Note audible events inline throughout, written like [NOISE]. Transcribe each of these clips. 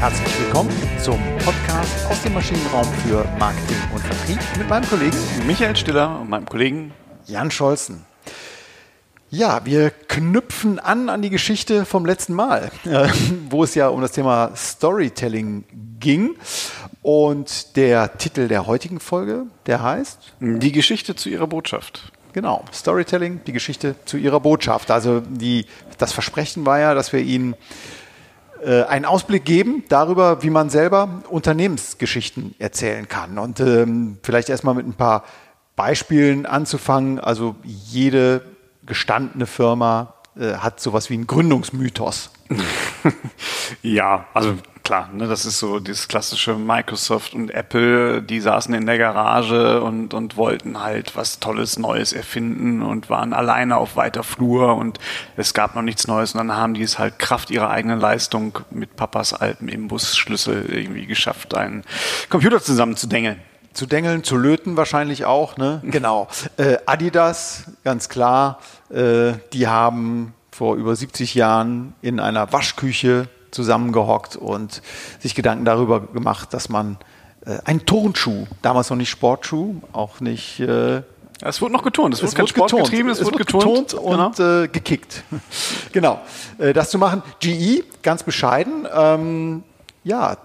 Herzlich willkommen zum Podcast aus dem Maschinenraum für Marketing und Vertrieb mit meinem Kollegen Michael Stiller und meinem Kollegen Jan Scholzen. Ja, wir knüpfen an an die Geschichte vom letzten Mal, äh, wo es ja um das Thema Storytelling ging. Und der Titel der heutigen Folge, der heißt Die Geschichte zu ihrer Botschaft. Genau, Storytelling, die Geschichte zu ihrer Botschaft. Also die, das Versprechen war ja, dass wir Ihnen äh, einen Ausblick geben darüber, wie man selber Unternehmensgeschichten erzählen kann. Und ähm, vielleicht erstmal mit ein paar Beispielen anzufangen. Also jede gestandene Firma äh, hat sowas wie einen Gründungsmythos. [LAUGHS] ja, also klar, ne, das ist so das klassische Microsoft und Apple, die saßen in der Garage und, und wollten halt was Tolles, Neues erfinden und waren alleine auf weiter Flur und es gab noch nichts Neues und dann haben die es halt Kraft ihrer eigenen Leistung mit Papas alten Imbusschlüssel irgendwie geschafft, einen Computer zusammenzudengeln zu dengeln, zu löten wahrscheinlich auch. Ne? [LAUGHS] Genau. Äh, Adidas, ganz klar, äh, die haben vor über 70 Jahren in einer Waschküche zusammengehockt und sich Gedanken darüber gemacht, dass man äh, einen Turnschuh, damals noch nicht Sportschuh, auch nicht. Äh, es wurde noch getont, es, es wurde Sport getont. getrieben, es, es wurde getont, getont und genau. äh, gekickt. [LAUGHS] genau, äh, das zu machen. GE, ganz bescheiden, ähm, ja,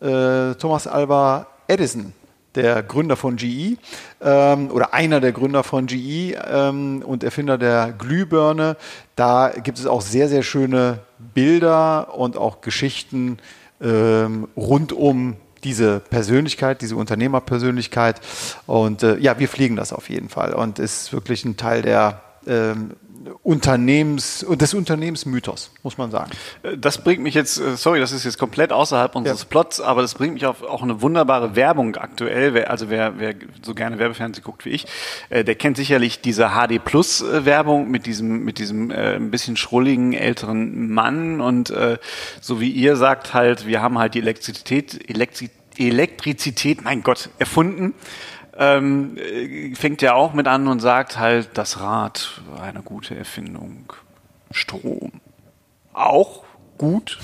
äh, Thomas Alba Edison der Gründer von GE ähm, oder einer der Gründer von GE ähm, und Erfinder der Glühbirne. Da gibt es auch sehr, sehr schöne Bilder und auch Geschichten ähm, rund um diese Persönlichkeit, diese Unternehmerpersönlichkeit. Und äh, ja, wir fliegen das auf jeden Fall und ist wirklich ein Teil der ähm, Unternehmens, des Unternehmensmythos, muss man sagen. Äh, das bringt mich jetzt, äh, sorry, das ist jetzt komplett außerhalb unseres ja. Plots, aber das bringt mich auf auch eine wunderbare Werbung aktuell. Also wer, wer so gerne Werbefernsehen guckt wie ich, äh, der kennt sicherlich diese HD Plus Werbung mit diesem, mit diesem äh, ein bisschen schrulligen älteren Mann und äh, so wie ihr sagt halt, wir haben halt die Elektrizität, Elektrizität Elektrizität, mein Gott, erfunden ähm, fängt ja auch mit an und sagt halt, das Rad war eine gute Erfindung. Strom. Auch gut.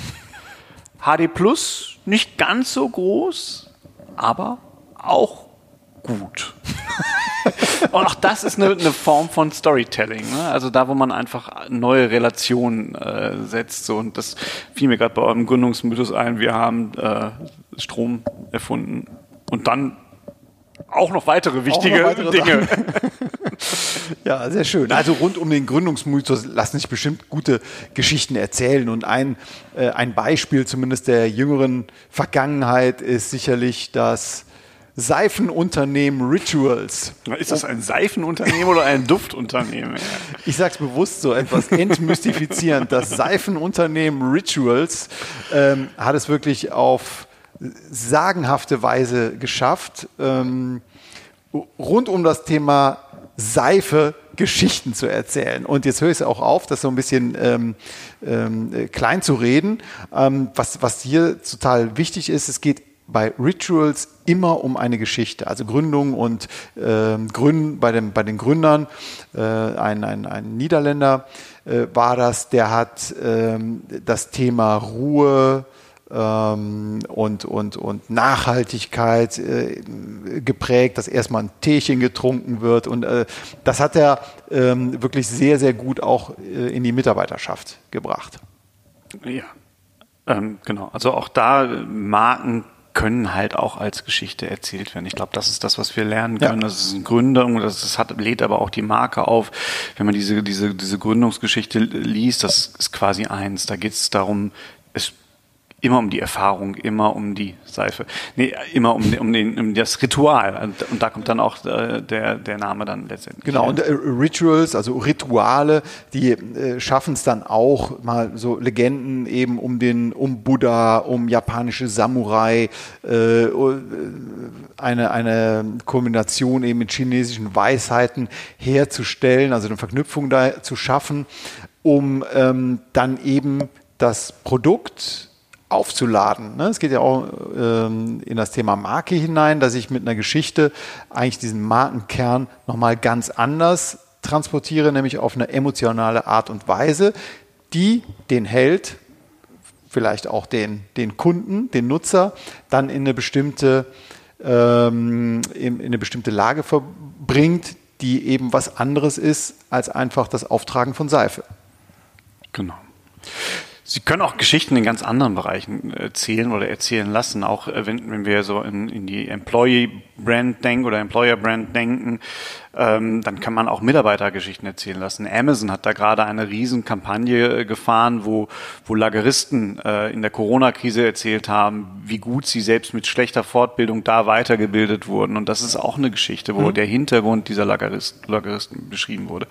HD Plus nicht ganz so groß, aber auch gut. [LAUGHS] und auch das ist eine, eine Form von Storytelling. Ne? Also da, wo man einfach neue Relationen äh, setzt. So. Und das fiel mir gerade bei eurem Gründungsmythos ein. Wir haben äh, Strom erfunden und dann auch noch weitere wichtige noch weitere Dinge. [LAUGHS] ja, sehr schön. Also rund um den Gründungsmythos lassen sich bestimmt gute Geschichten erzählen. Und ein, äh, ein Beispiel zumindest der jüngeren Vergangenheit ist sicherlich das Seifenunternehmen Rituals. Ist das ein Seifenunternehmen oder ein Duftunternehmen? [LAUGHS] Ich sage es bewusst so etwas entmystifizierend. Das Seifenunternehmen Rituals ähm, hat es wirklich auf sagenhafte Weise geschafft, ähm, rund um das Thema Seife Geschichten zu erzählen. Und jetzt höre ich es auch auf, das so ein bisschen ähm, ähm, klein zu reden. Ähm, was, was hier total wichtig ist, es geht bei Rituals immer um eine Geschichte. Also Gründung und ähm, Gründen bei, dem, bei den Gründern. Äh, ein, ein, ein Niederländer äh, war das, der hat ähm, das Thema Ruhe, ähm, und, und, und Nachhaltigkeit äh, geprägt, dass erstmal ein Teechen getrunken wird. Und äh, das hat er ähm, wirklich sehr, sehr gut auch äh, in die Mitarbeiterschaft gebracht. Ja, ähm, genau. Also auch da Marken können halt auch als Geschichte erzählt werden. Ich glaube, das ist das, was wir lernen können. Ja. Das ist eine Gründung, das, das hat, lädt aber auch die Marke auf. Wenn man diese, diese, diese Gründungsgeschichte liest, das ist quasi eins. Da geht es darum, es immer um die Erfahrung, immer um die Seife, nee, immer um, um, den, um das Ritual. Und, und da kommt dann auch äh, der, der Name dann letztendlich. Genau, und äh, Rituals, also Rituale, die äh, schaffen es dann auch, mal so Legenden eben um den, um Buddha, um japanische Samurai, äh, eine, eine Kombination eben mit chinesischen Weisheiten herzustellen, also eine Verknüpfung da zu schaffen, um ähm, dann eben das Produkt aufzuladen. Ne? Es geht ja auch ähm, in das Thema Marke hinein, dass ich mit einer Geschichte eigentlich diesen Markenkern nochmal ganz anders transportiere, nämlich auf eine emotionale Art und Weise, die den Held vielleicht auch den, den Kunden, den Nutzer, dann in eine bestimmte, ähm, in, in eine bestimmte Lage verbringt, die eben was anderes ist als einfach das Auftragen von Seife. Genau. Sie können auch Geschichten in ganz anderen Bereichen erzählen oder erzählen lassen, auch äh, wenn, wenn wir so in, in die Employee-Brand denken oder Employer-Brand denken ähm, dann kann man auch Mitarbeitergeschichten erzählen lassen. Amazon hat da gerade eine Riesenkampagne äh, gefahren, wo, wo Lageristen äh, in der Corona-Krise erzählt haben, wie gut sie selbst mit schlechter Fortbildung da weitergebildet wurden. Und das ist auch eine Geschichte, wo mhm. der Hintergrund dieser Lagerist, Lageristen beschrieben wurde.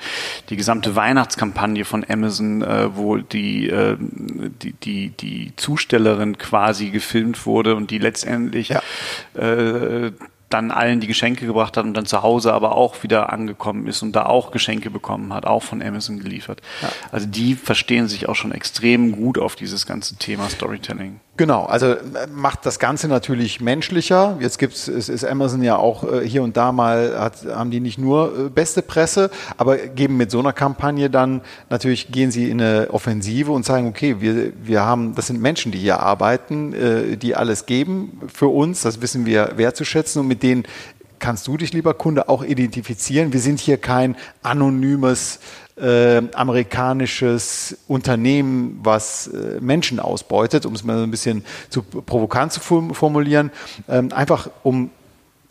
Die gesamte Weihnachtskampagne von Amazon, äh, wo die, äh, die, die, die Zustellerin quasi gefilmt wurde und die letztendlich ja. äh, dann allen die Geschenke gebracht hat und dann zu Hause aber auch wieder angekommen ist und da auch Geschenke bekommen hat, auch von Amazon geliefert. Ja. Also die verstehen sich auch schon extrem gut auf dieses ganze Thema Storytelling. Genau, also äh, macht das Ganze natürlich menschlicher. Jetzt gibt's, es ist Amazon ja auch äh, hier und da mal, hat, haben die nicht nur äh, beste Presse, aber geben mit so einer Kampagne dann natürlich gehen sie in eine Offensive und sagen, okay, wir, wir haben, das sind Menschen, die hier arbeiten, die alles geben für uns, das wissen wir wertzuschätzen und mit denen kannst du dich, lieber Kunde, auch identifizieren. Wir sind hier kein anonymes äh, amerikanisches Unternehmen, was äh, Menschen ausbeutet, um es mal so ein bisschen zu provokant zu formulieren, ähm, einfach um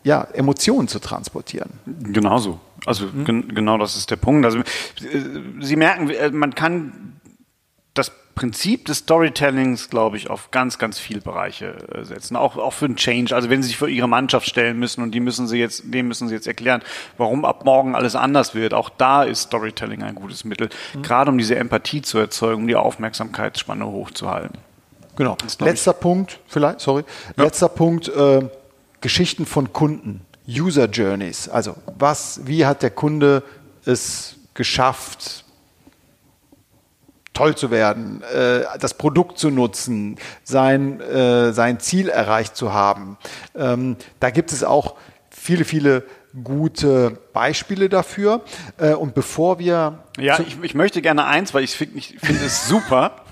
ja, Emotionen zu transportieren. Genauso. Also mhm. gen genau das ist der Punkt. Also, äh, Sie merken, äh, man kann das Prinzip des Storytellings, glaube ich, auf ganz, ganz viele Bereiche äh, setzen. Auch, auch für einen Change. Also wenn Sie sich für Ihre Mannschaft stellen müssen und die müssen Sie jetzt, dem müssen Sie jetzt erklären, warum ab morgen alles anders wird. Auch da ist Storytelling ein gutes Mittel. Mhm. Gerade um diese Empathie zu erzeugen, um die Aufmerksamkeitsspanne hochzuhalten. Genau. Letzter Punkt, vielleicht, sorry. Ja. Letzter Punkt, äh, Geschichten von Kunden. User Journeys. Also was, wie hat der Kunde es geschafft, toll zu werden, äh, das Produkt zu nutzen, sein, äh, sein Ziel erreicht zu haben. Ähm, da gibt es auch viele, viele gute Beispiele dafür. Äh, und bevor wir. Ja, ich, ich möchte gerne eins, weil ich finde ich find es super. [LAUGHS]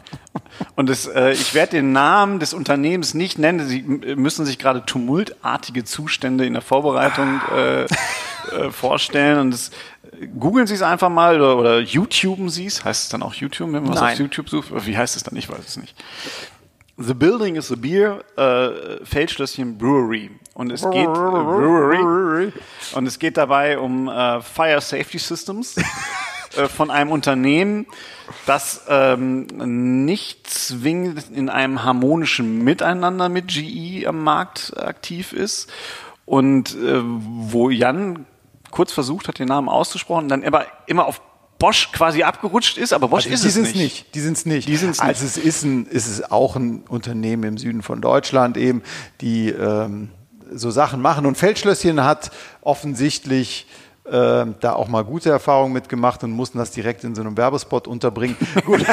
Und das, äh, ich werde den Namen des Unternehmens nicht nennen. Sie müssen sich gerade tumultartige Zustände in der Vorbereitung [LAUGHS] äh, äh, vorstellen. Und das, googeln Sie es einfach mal oder, oder YouTuben Sie es. Heißt es dann auch YouTube, wenn man was auf YouTube sucht? Wie heißt es dann? Ich weiß es nicht. The Building is a Beer, äh, Feldschlösschen Brewery. Und es geht, äh, Brewery. Und es geht dabei um äh, Fire Safety Systems [LAUGHS] äh, von einem Unternehmen, das ähm, nicht zwingend in einem harmonischen Miteinander mit GE am Markt aktiv ist und äh, wo Jan kurz versucht hat, den Namen auszusprechen, dann aber immer auf Bosch quasi abgerutscht ist, aber Bosch also ist es nicht. nicht. Die sind es nicht. Die sind's nicht. Also es ist, ein, ist es auch ein Unternehmen im Süden von Deutschland eben, die ähm, so Sachen machen. Und Feldschlösschen hat offensichtlich äh, da auch mal gute Erfahrungen mitgemacht und mussten das direkt in so einem Werbespot unterbringen. [LAUGHS] Gut.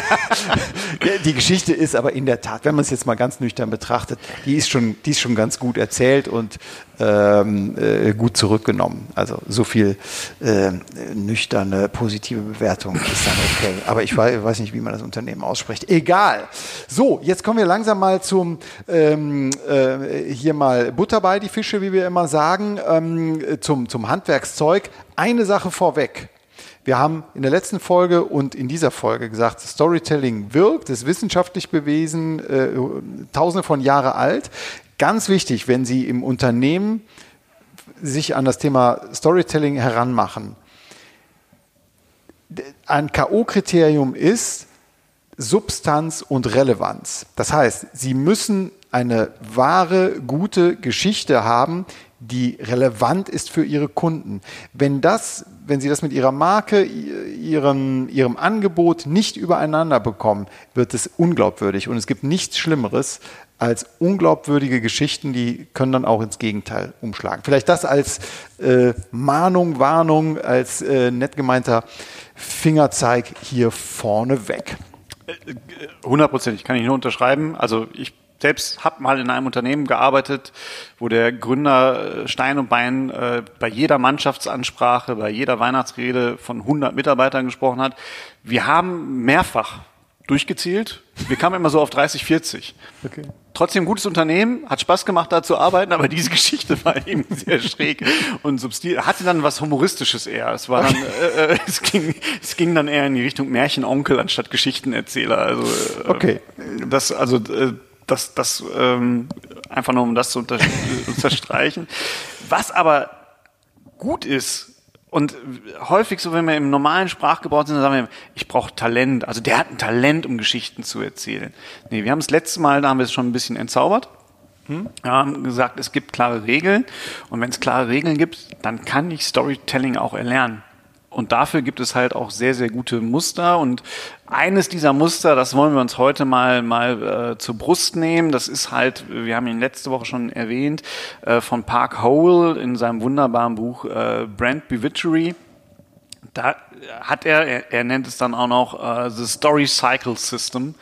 [LAUGHS] die Geschichte ist aber in der Tat, wenn man es jetzt mal ganz nüchtern betrachtet, die ist schon, die ist schon ganz gut erzählt und ähm, äh, gut zurückgenommen. Also so viel äh, nüchterne, positive Bewertung ist dann okay. Aber ich weiß, weiß, nicht, wie man das Unternehmen ausspricht. Egal. So, jetzt kommen wir langsam mal zum ähm, äh, hier mal Butter bei die Fische, wie wir immer sagen, ähm, zum, zum Handwerkszeug. Eine Sache vorweg. Wir haben in der letzten Folge und in dieser Folge gesagt, Storytelling wirkt, ist wissenschaftlich bewiesen, äh, tausende von Jahre alt. Ganz wichtig, wenn Sie im Unternehmen sich an das Thema Storytelling heranmachen. Ein K.O.-Kriterium ist Substanz und Relevanz. Das heißt, Sie müssen eine wahre, gute Geschichte haben, die relevant ist für Ihre Kunden. Wenn das, wenn Sie das mit Ihrer Marke, Ihrem, Ihrem Angebot nicht übereinander bekommen, wird es unglaubwürdig. Und es gibt nichts Schlimmeres, als unglaubwürdige Geschichten, die können dann auch ins Gegenteil umschlagen. Vielleicht das als äh, Mahnung, Warnung, als äh, nett gemeinter Fingerzeig hier vorne weg. Hundertprozentig kann ich nur unterschreiben. Also ich selbst habe mal in einem Unternehmen gearbeitet, wo der Gründer äh, Stein und Bein äh, bei jeder Mannschaftsansprache, bei jeder Weihnachtsrede von 100 Mitarbeitern gesprochen hat. Wir haben mehrfach durchgezählt. Wir kamen immer so auf 30, 40. Okay. Trotzdem gutes Unternehmen, hat Spaß gemacht, da zu arbeiten, aber diese Geschichte war [LAUGHS] eben sehr schräg und substil. Hatte dann was Humoristisches eher. Es war dann, äh, äh, es, ging, es ging dann eher in die Richtung Märchenonkel anstatt Geschichtenerzähler. Also äh, Okay. das, also äh, das, das ähm, einfach nur um das zu unter [LAUGHS] unterstreichen. Was aber gut ist, und häufig so, wenn wir im normalen Sprachgebrauch sind, dann sagen wir, ich brauche Talent. Also der hat ein Talent, um Geschichten zu erzählen. Nee, wir haben das letzte Mal, da haben wir es schon ein bisschen entzaubert. Wir haben gesagt, es gibt klare Regeln. Und wenn es klare Regeln gibt, dann kann ich Storytelling auch erlernen. Und dafür gibt es halt auch sehr, sehr gute Muster. Und eines dieser Muster, das wollen wir uns heute mal, mal äh, zur Brust nehmen. Das ist halt, wir haben ihn letzte Woche schon erwähnt, äh, von Park Howell in seinem wunderbaren Buch äh, Brand Bewitchery. Da hat er, er, er nennt es dann auch noch äh, The Story Cycle System.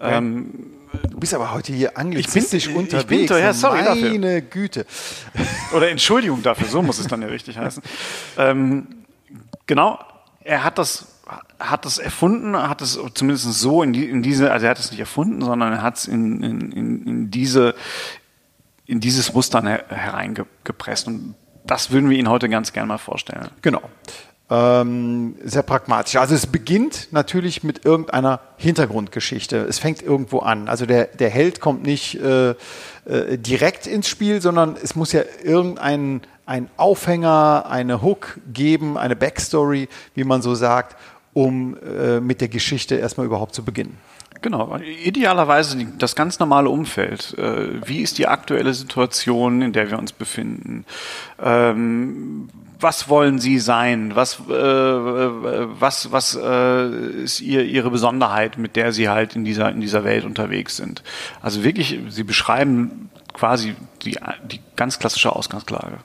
Du bist aber heute hier anglizistisch ich bin unterwegs. doch- ja, sorry dafür. Meine Güte. Oder Entschuldigung dafür, so muss es dann ja richtig [LAUGHS] heißen. Ähm, genau, er hat das, hat das erfunden, hat es zumindest so in, die, in diese, also er hat es nicht erfunden, sondern er hat es in, in, in, diese, in dieses Muster her, hereingepresst. Und das würden wir Ihnen heute ganz gerne mal vorstellen. Genau. Ähm, sehr pragmatisch. Also es beginnt natürlich mit irgendeiner Hintergrundgeschichte. Es fängt irgendwo an. Also der, der Held kommt nicht äh, äh, direkt ins Spiel, sondern es muss ja irgendein ein Aufhänger, eine Hook geben, eine Backstory, wie man so sagt, um äh, mit der Geschichte erstmal überhaupt zu beginnen. Genau, idealerweise das ganz normale Umfeld. Äh, Wie ist die aktuelle Situation, in der wir uns befinden? Ähm, was wollen Sie sein? Was, äh, äh, was, was ist ihr, Ihre Besonderheit, mit der Sie halt in dieser, in dieser Welt unterwegs sind? Also wirklich, Sie beschreiben quasi die, die ganz klassische Ausgangslage.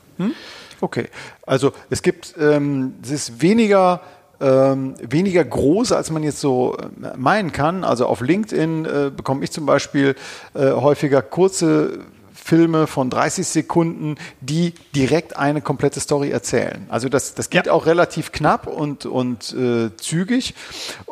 Okay, also es gibt, ähm, es ist weniger, ähm, weniger groß, als man jetzt so äh, meinen kann. Also auf LinkedIn äh, bekomme ich zum Beispiel äh, häufiger kurze Filme von 30 Sekunden, die direkt eine komplette Story erzählen. Also das, das geht Ja. auch relativ knapp und, und äh, zügig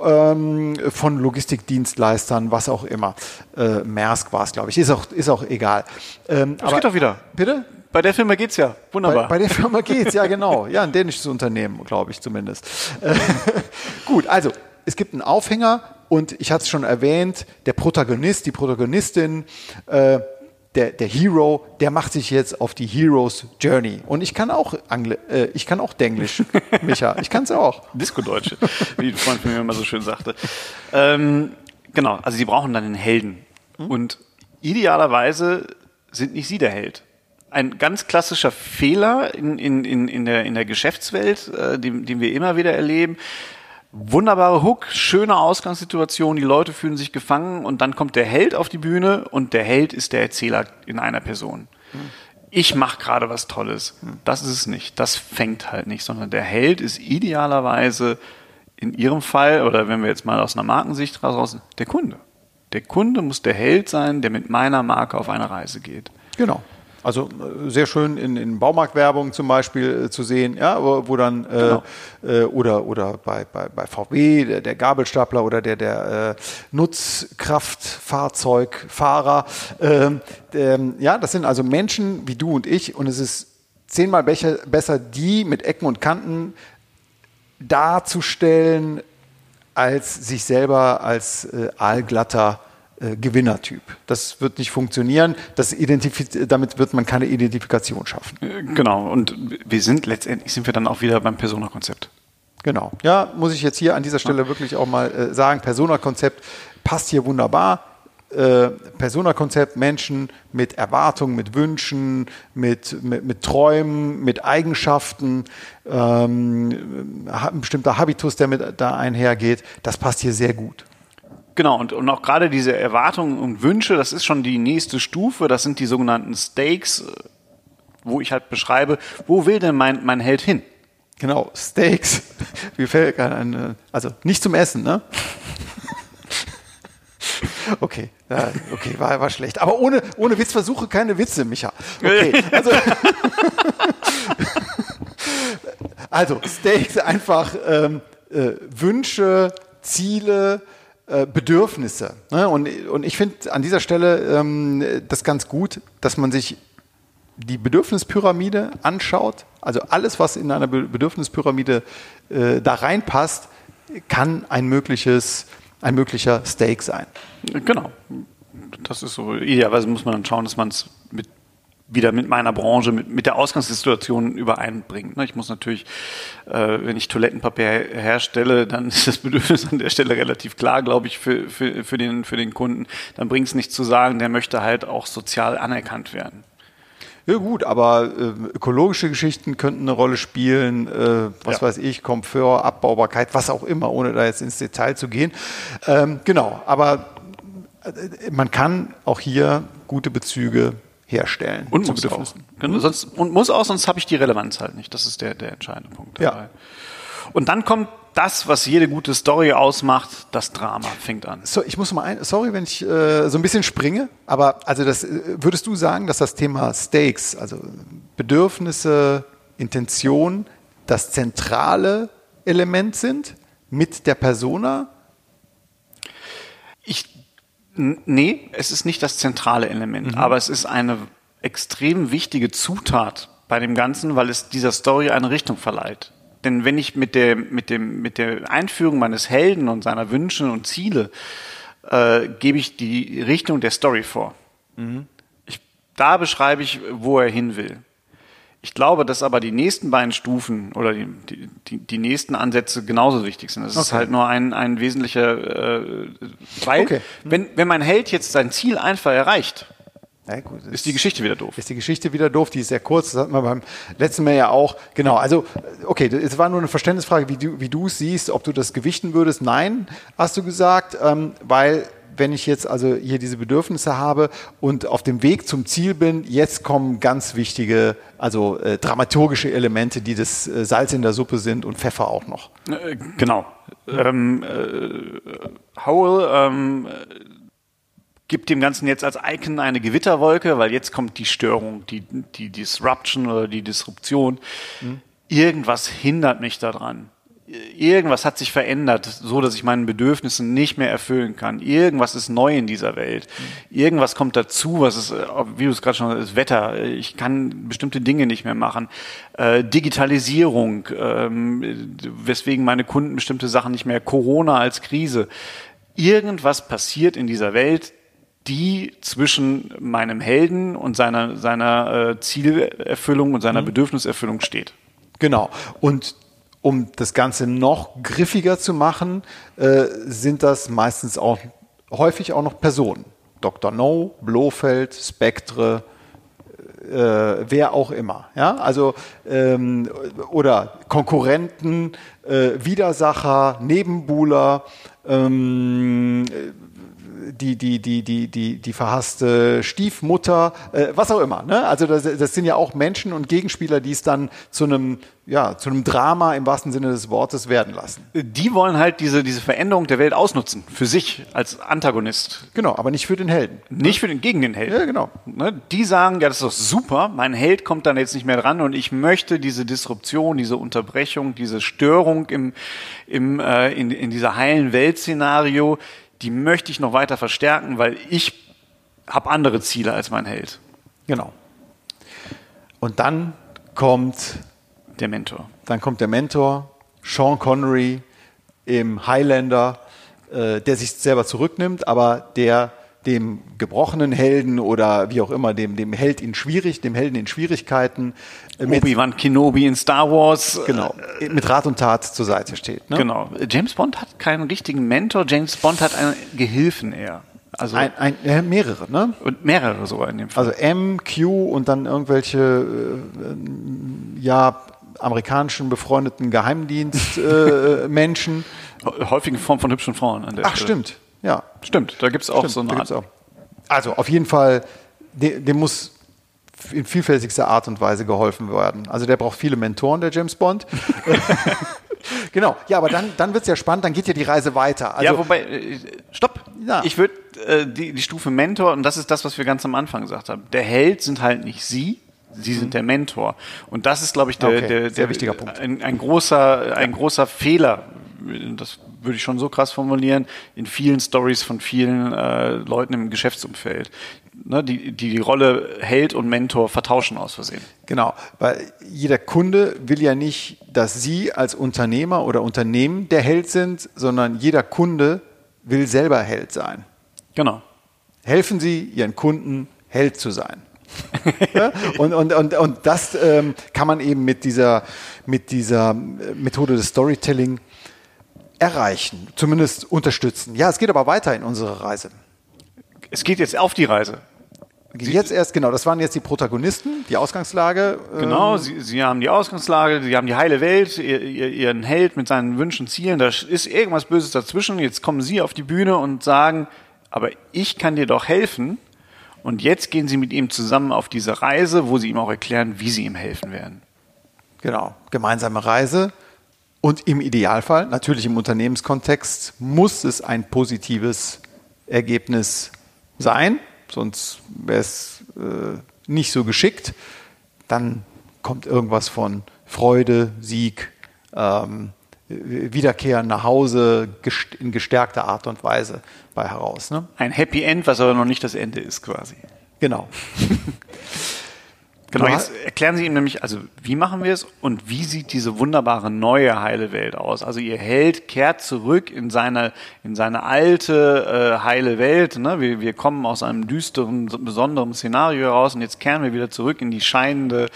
ähm, von Logistikdienstleistern, was auch immer. Äh, Maersk war es, glaube ich. Ist auch, ist auch egal. Ähm, Das geht doch wieder. Bitte? Bei der Firma geht's ja. Bei, Wunderbar. bei der Firma geht's, ja genau. Ja, ein dänisches Unternehmen, glaube ich zumindest. Äh, [LAUGHS] Gut, also es gibt einen Aufhänger und ich hatte es schon erwähnt, der Protagonist, die Protagonistin, äh, der, der Hero, der macht sich jetzt auf die Heroes Journey. Und ich kann auch Angl äh, ich kann auch Denglisch, [LAUGHS] Micha. Ich kann es auch. Disco-Deutsche, wie ein Freund von mir immer so schön sagte. Ähm, genau, also sie brauchen dann einen Helden. Und idealerweise sind nicht sie der Held. Ein ganz klassischer Fehler in, in, in, in, der, in der Geschäftswelt, äh, den, den wir immer wieder erleben. Wunderbare Hook, schöne Ausgangssituation, die Leute fühlen sich gefangen und dann kommt der Held auf die Bühne und der Held ist der Erzähler in einer Person. Ich mache gerade was Tolles. Das ist es nicht. Das fängt halt nicht, sondern der Held ist idealerweise in Ihrem Fall, oder wenn wir jetzt mal aus einer Markensicht raus, der Kunde. Der Kunde muss der Held sein, der mit meiner Marke auf eine Reise geht. Genau. Also äh, sehr schön in, in Baumarktwerbung zum Beispiel äh, zu sehen, ja, wo, wo dann äh, Genau. äh, oder oder bei, bei, bei VW der, der Gabelstapler oder der der äh, Nutzkraftfahrzeugfahrer, ähm, ähm, ja, das sind also Menschen wie du und ich und es ist zehnmal becher, besser, die mit Ecken und Kanten darzustellen, als sich selber als äh, aalglatter äh, Gewinnertyp. Das wird nicht funktionieren. Das identifiz- damit wird man keine Identifikation schaffen. Äh, Genau. Und wir sind letztendlich sind wir dann auch wieder beim Persona-Konzept. Genau. Ja, muss ich jetzt hier an dieser Stelle wirklich auch mal äh, sagen, Persona-Konzept passt hier wunderbar. Äh, Persona-Konzept, Menschen mit Erwartungen, mit Wünschen, mit, mit, mit Träumen, mit Eigenschaften, ähm, ein bestimmter Habitus, der mit da einhergeht, das passt hier sehr gut. Genau, und, und auch gerade diese Erwartungen und Wünsche, das ist schon die nächste Stufe, das sind die sogenannten Stakes, äh, wo ich halt beschreibe, wo will denn mein, mein Held hin? Genau, Steaks. Wie [LAUGHS] fällt gerade ein, äh, also nicht zum Essen, ne? [LAUGHS] Okay, okay, war, war schlecht. Aber ohne, ohne Witz versuche keine Witze, Micha. Okay, [LAUGHS] also, also Steaks einfach ähm, äh, Wünsche, Ziele, äh, Bedürfnisse. Ne? Und, und ich finde an dieser Stelle ähm, das ganz gut, dass man sich die Bedürfnispyramide anschaut. Also alles, was in einer Bedürfnispyramide äh, da reinpasst, kann ein mögliches, ein möglicher Stake sein. Genau. Das ist so. Idealerweise muss man dann schauen, dass man es mit wieder mit meiner Branche, mit, mit der Ausgangssituation übereinbringt. Ne? Ich muss natürlich, äh, wenn ich Toilettenpapier herstelle, dann ist das Bedürfnis an der Stelle relativ klar, glaube ich, für, für, für, den, für den Kunden. Dann bringt es nicht zu sagen, der möchte halt auch sozial anerkannt werden. Ja gut, aber äh, ökologische Geschichten könnten eine Rolle spielen, äh, was ja. weiß ich, Komfort, Abbaubarkeit, was auch immer, ohne da jetzt ins Detail zu gehen. Ähm, genau, aber äh, man kann auch hier gute Bezüge herstellen. Und muss auch. Genau, sonst, und muss auch, sonst habe ich die Relevanz halt nicht. Das ist der, der entscheidende Punkt dabei. Ja. Und dann kommt das, was jede gute Story ausmacht, das Drama fängt an. So, ich muss mal ein, sorry, wenn ich äh, so ein bisschen springe, aber also das äh, würdest du sagen, dass das Thema Stakes, also Bedürfnisse, Intention, das zentrale Element sind mit der Persona? Ich Nee, es ist nicht das zentrale Element, mhm. aber es ist eine extrem wichtige Zutat bei dem Ganzen, weil es dieser Story eine Richtung verleiht. Denn wenn ich mit der, mit dem, mit der Einführung meines Helden und seiner Wünsche und Ziele äh, gebe ich die Richtung der Story vor. Mhm. Ich, da beschreibe ich, wo er hin will. Ich glaube, dass aber die nächsten beiden Stufen oder die, die, die nächsten Ansätze genauso wichtig sind. Das okay. ist halt nur ein, ein wesentlicher, äh, weil okay. hm. wenn, wenn mein Held jetzt sein Ziel einfach erreicht, ja, gut, ist die Geschichte wieder doof. Ist die Geschichte wieder doof, die ist sehr kurz, das hatten wir beim letzten Mal ja auch. Genau, also okay, es war nur eine Verständnisfrage, wie du, wie du es siehst, ob du das gewichten würdest. Nein, hast du gesagt, ähm, weil wenn ich jetzt also hier diese Bedürfnisse habe und auf dem Weg zum Ziel bin, jetzt kommen ganz wichtige, also äh, dramaturgische Elemente, die das äh, Salz in der Suppe sind und Pfeffer auch noch. Äh, genau. Ähm, äh, Howell ähm, gibt dem Ganzen jetzt als Icon eine Gewitterwolke, weil jetzt kommt die Störung, die, die Disruption oder die Disruption. Mhm. Irgendwas hindert mich daran irgendwas hat sich verändert, so dass ich meinen Bedürfnissen nicht mehr erfüllen kann. Irgendwas ist neu in dieser Welt. Irgendwas kommt dazu, was ist, wie du es gerade schon das Wetter. Ich kann bestimmte Dinge nicht mehr machen. Äh, Digitalisierung, ähm, weswegen meine Kunden bestimmte Sachen nicht mehr. Corona als Krise. Irgendwas passiert in dieser Welt, die zwischen meinem Helden und seiner, seiner äh, Zielerfüllung und seiner mhm. Bedürfniserfüllung steht. Genau. Und um das Ganze noch griffiger zu machen, äh, sind das meistens auch häufig auch noch Personen. Dr. No, Blofeld, Spektre, äh, wer auch immer. Ja? Also, ähm, oder Konkurrenten, äh, Widersacher, Nebenbuhler, ähm, die, die, die, die, die, die verhasste Stiefmutter, äh, was auch immer. Ne? Also das, das sind ja auch Menschen und Gegenspieler, die es dann zu einem, ja, zu einem Drama im wahrsten Sinne des Wortes werden lassen. Die wollen halt diese, diese Veränderung der Welt ausnutzen, für sich als Antagonist. Genau, aber nicht für den Helden. Nicht für den, gegen den Helden. Ja, genau. Ne? Die sagen, ja, das ist doch super, mein Held kommt dann jetzt nicht mehr dran und ich möchte diese Disruption, diese Unterbrechung, diese Störung im, im, äh, in, in dieser heilen Weltszenario, die möchte ich noch weiter verstärken, weil ich habe andere Ziele als mein Held. Genau. Und dann kommt der Mentor. Dann kommt der Mentor, Sean Connery im Highlander, äh, der sich selber zurücknimmt, aber der dem gebrochenen Helden oder wie auch immer, dem, dem Held in schwierig, dem Helden in Schwierigkeiten. Äh, Obi-Wan Kenobi in Star Wars. Genau, äh, mit Rat und Tat zur Seite steht. Ne? Genau. James Bond hat keinen richtigen Mentor, James Bond hat einen Gehilfen eher. Also ein, ein, äh, mehrere, ne? Und mehrere sogar in dem Fall. Also M, Q und dann irgendwelche äh, ja amerikanischen befreundeten Geheimdienstmenschen. Äh, [LAUGHS] Häufig in Form von hübschen Frauen an der Ach, Stelle. stimmt. Ja. Stimmt, da gibt es auch Stimmt, so eine Art. Auch. Also auf jeden Fall, dem, dem muss in vielfältigster Art und Weise geholfen werden. Also der braucht viele Mentoren, der James Bond. [LAUGHS] genau, ja, aber dann, dann wird es ja spannend, dann geht ja die Reise weiter. Also, ja, wobei, äh, stopp. Ja. Ich würde äh, die, die Stufe Mentor, und das ist das, was wir ganz am Anfang gesagt haben, der Held sind halt nicht sie, Sie sind mhm. der Mentor. Und das ist, glaube ich, der, okay. der, der, wichtiger Punkt. Ein, ein, großer, ein großer Fehler, das würde ich schon so krass formulieren, in vielen Stories von vielen äh, Leuten im Geschäftsumfeld. Ne, die, die die Rolle Held und Mentor vertauschen aus Versehen. Genau, weil jeder Kunde will ja nicht, dass Sie als Unternehmer oder Unternehmen der Held sind, sondern jeder Kunde will selber Held sein. Genau. Helfen Sie Ihren Kunden, Held zu sein. [LAUGHS] ja? und, und, und, und das ähm, kann man eben mit dieser, mit dieser Methode des Storytelling erreichen, zumindest unterstützen. Ja, es geht aber weiter in unserer Reise. Es geht jetzt auf die Reise. Jetzt erst, genau, das waren jetzt die Protagonisten, die Ausgangslage. Genau, ähm, sie, sie haben die Ausgangslage, sie haben die heile Welt, ihr, ihren Held mit seinen Wünschen, Zielen, da ist irgendwas Böses dazwischen. Jetzt kommen sie auf die Bühne und sagen, aber ich kann dir doch helfen. Und jetzt gehen sie mit ihm zusammen auf diese Reise, wo sie ihm auch erklären, wie sie ihm helfen werden. Genau, gemeinsame Reise. Und im Idealfall, natürlich im Unternehmenskontext, muss es ein positives Ergebnis sein sonst wäre es äh, nicht so geschickt. Dann kommt irgendwas von Freude, Sieg, ähm, Wiederkehren nach Hause in gestärkter Art und Weise bei heraus. Ne? Ein Happy End, was aber noch nicht das Ende ist quasi. Genau. [LAUGHS] Genau, jetzt erklären Sie ihm nämlich, also wie machen wir es und wie sieht diese wunderbare neue heile Welt aus? Also Ihr Held kehrt zurück in seine, in seine alte äh, heile Welt. Ne? Wir, wir kommen aus einem düsteren, besonderen Szenario heraus und jetzt kehren wir wieder zurück in die scheinende,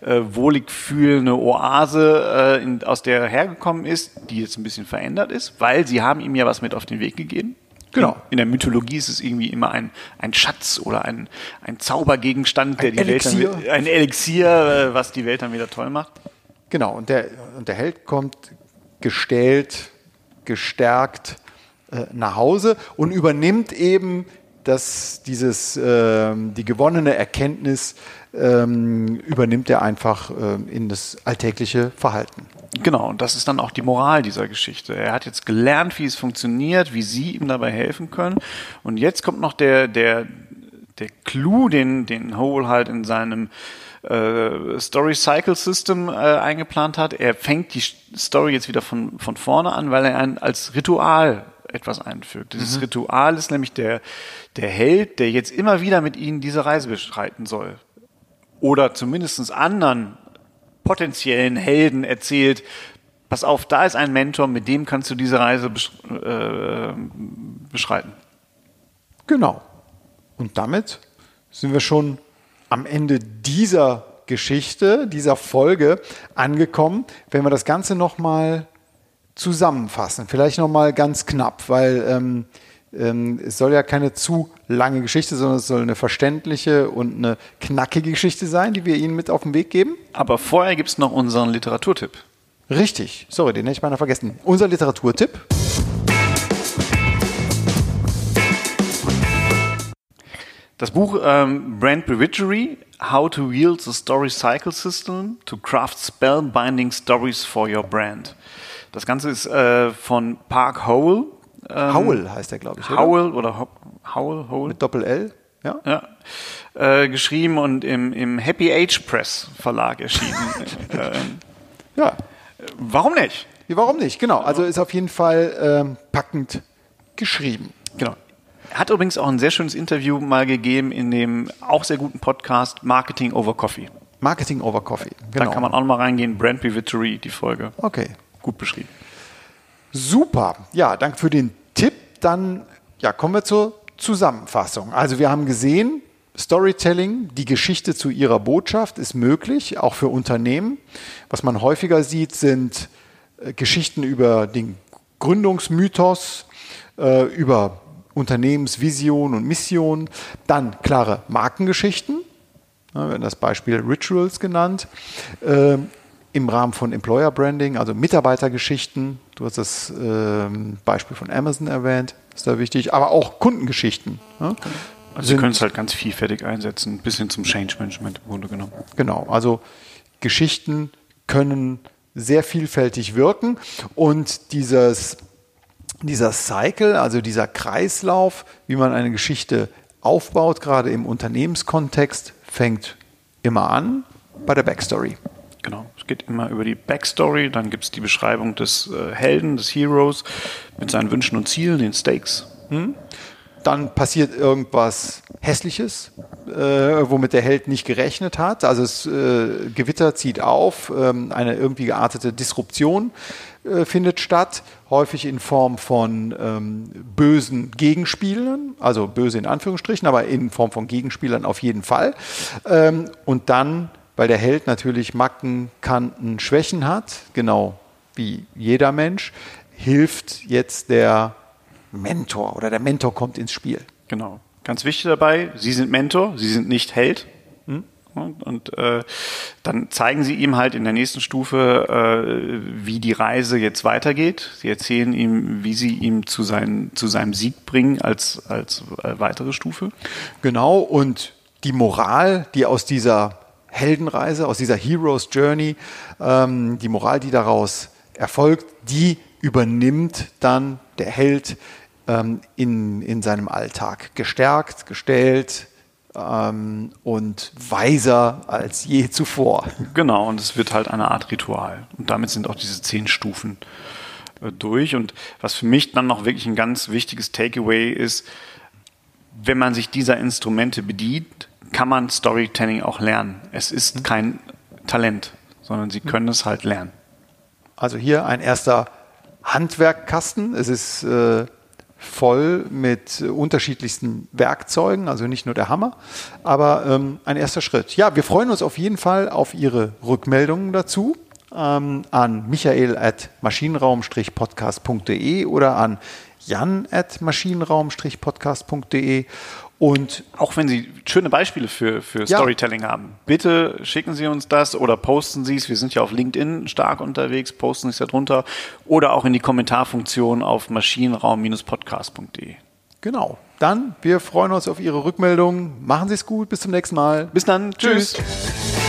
äh, wohlig fühlende Oase, äh, in, aus der er hergekommen ist, die jetzt ein bisschen verändert ist, weil Sie haben ihm ja was mit auf den Weg gegeben. Genau. In der Mythologie ist es irgendwie immer ein, ein Schatz oder ein, ein Zaubergegenstand, der ein die Elixier. Welt dann, ein Elixier, äh, was die Welt dann wieder toll macht. Genau, und der, und der Held kommt gestählt, gestärkt äh, nach Hause und übernimmt eben das, dieses, äh, die gewonnene Erkenntnis, ähm, übernimmt er einfach äh, in das alltägliche Verhalten. Genau, und das ist dann auch die Moral dieser Geschichte. Er hat jetzt gelernt, wie es funktioniert, wie Sie ihm dabei helfen können. Und jetzt kommt noch der, der, der Clou, den, den Hole halt in seinem äh, Story Cycle System äh, eingeplant hat. Er fängt die Story jetzt wieder von, von vorne an, weil er ein, als Ritual etwas einfügt. Dieses mhm. Ritual ist nämlich der, der Held, der jetzt immer wieder mit ihnen diese Reise beschreiten soll. Oder zumindest anderen potenziellen Helden erzählt, pass auf, da ist ein Mentor, mit dem kannst du diese Reise besch äh, beschreiten. Genau. Und damit sind wir schon am Ende dieser Geschichte, dieser Folge angekommen. Wenn wir das Ganze nochmal zusammenfassen, vielleicht nochmal ganz knapp, weil ähm, ähm, es soll ja keine zu lange Geschichte, sondern es soll eine verständliche und eine knackige Geschichte sein, die wir Ihnen mit auf den Weg geben. Aber vorher gibt es noch unseren Literaturtipp. Richtig, sorry, den hätte ich beinahe vergessen. Unser Literaturtipp. Das Buch ähm, Brand Brevigery, How to Wield the Story Cycle System to Craft Spellbinding Stories for Your Brand. Das Ganze ist äh, von Park Howell ähm, Howell heißt er, glaube ich. Howell oder, oder Howell, Howell. Mit Doppel-L, ja. ja. Äh, geschrieben und im, im Happy Age Press Verlag erschienen. [LAUGHS] ähm, ja. Warum nicht? Warum nicht? Genau. Also ist auf jeden Fall ähm, packend geschrieben. Genau. Er hat übrigens auch ein sehr schönes Interview mal gegeben in dem auch sehr guten Podcast Marketing over Coffee. Marketing over Coffee. Genau. Da kann man auch mal reingehen. Brand Victory, die Folge. Okay. Gut beschrieben. Super. Ja, danke für den Tipp. Dann ja, kommen wir zur Zusammenfassung. Also wir haben gesehen, Storytelling, die Geschichte zu ihrer Botschaft ist möglich, auch für Unternehmen. Was man häufiger sieht, sind äh, Geschichten über den Gründungsmythos, äh, über Unternehmensvision und Mission, dann klare Markengeschichten, wir haben das Beispiel Rituals genannt, äh, im Rahmen von Employer Branding, also Mitarbeitergeschichten. Du hast das ähm, Beispiel von Amazon erwähnt, ist da wichtig, aber auch Kundengeschichten. Ja? Also Sie können es halt ganz vielfältig einsetzen, bis hin zum Change Management im Grunde genommen. Genau, also Geschichten können sehr vielfältig wirken und dieses, dieser Cycle, also dieser Kreislauf, wie man eine Geschichte aufbaut, gerade im Unternehmenskontext, fängt immer an bei der Backstory. Genau. Es geht immer über die Backstory, dann gibt es die Beschreibung des äh, Helden, des Heroes mit seinen Wünschen und Zielen, den Stakes. Hm? Dann passiert irgendwas Hässliches, äh, womit der Held nicht gerechnet hat. Also das äh, Gewitter zieht auf, ähm, eine irgendwie geartete Disruption äh, findet statt, häufig in Form von ähm, bösen Gegenspielern, also böse in Anführungsstrichen, aber in Form von Gegenspielern auf jeden Fall. Ähm, und dann, weil der Held natürlich Macken, Kanten, Schwächen hat, genau wie jeder Mensch, hilft jetzt der Mentor oder der Mentor kommt ins Spiel. Genau. Ganz wichtig dabei, Sie sind Mentor, Sie sind nicht Held. Hm? Und äh, dann zeigen sie ihm halt in der nächsten Stufe, äh, wie die Reise jetzt weitergeht. Sie erzählen ihm, wie sie ihm zu, sein, zu seinem Sieg bringen als, als äh, weitere Stufe. Genau, und die Moral, die aus dieser Heldenreise, aus dieser Hero's Journey, ähm, die Moral, die daraus erfolgt, die übernimmt dann der Held ähm, in, in seinem Alltag. Gestärkt, gestellt ähm, und weiser als je zuvor. Genau, und es wird halt eine Art Ritual. Und damit sind auch diese zehn Stufen äh, durch. Und was für mich dann noch wirklich ein ganz wichtiges Takeaway ist, wenn man sich dieser Instrumente bedient, kann man Storytelling auch lernen. Es ist mhm. kein Talent, sondern sie können es halt lernen. Also hier ein erster Handwerkkasten. Es ist äh, voll mit unterschiedlichsten Werkzeugen, also nicht nur der Hammer, aber ähm, ein erster Schritt. Ja, wir freuen uns auf jeden Fall auf Ihre Rückmeldungen dazu ähm, an michael at maschinenraum-podcast.de oder an jan at maschinenraum-podcast.de und auch wenn Sie schöne Beispiele für, für ja. Storytelling haben, bitte schicken Sie uns das oder posten Sie es. Wir sind ja auf LinkedIn stark unterwegs, posten Sie es da drunter oder auch in die Kommentarfunktion auf maschinenraum-podcast.de. Genau. Dann, wir freuen uns auf Ihre Rückmeldung. Machen Sie es gut. Bis zum nächsten Mal. Bis dann. Tschüss. Tschüss.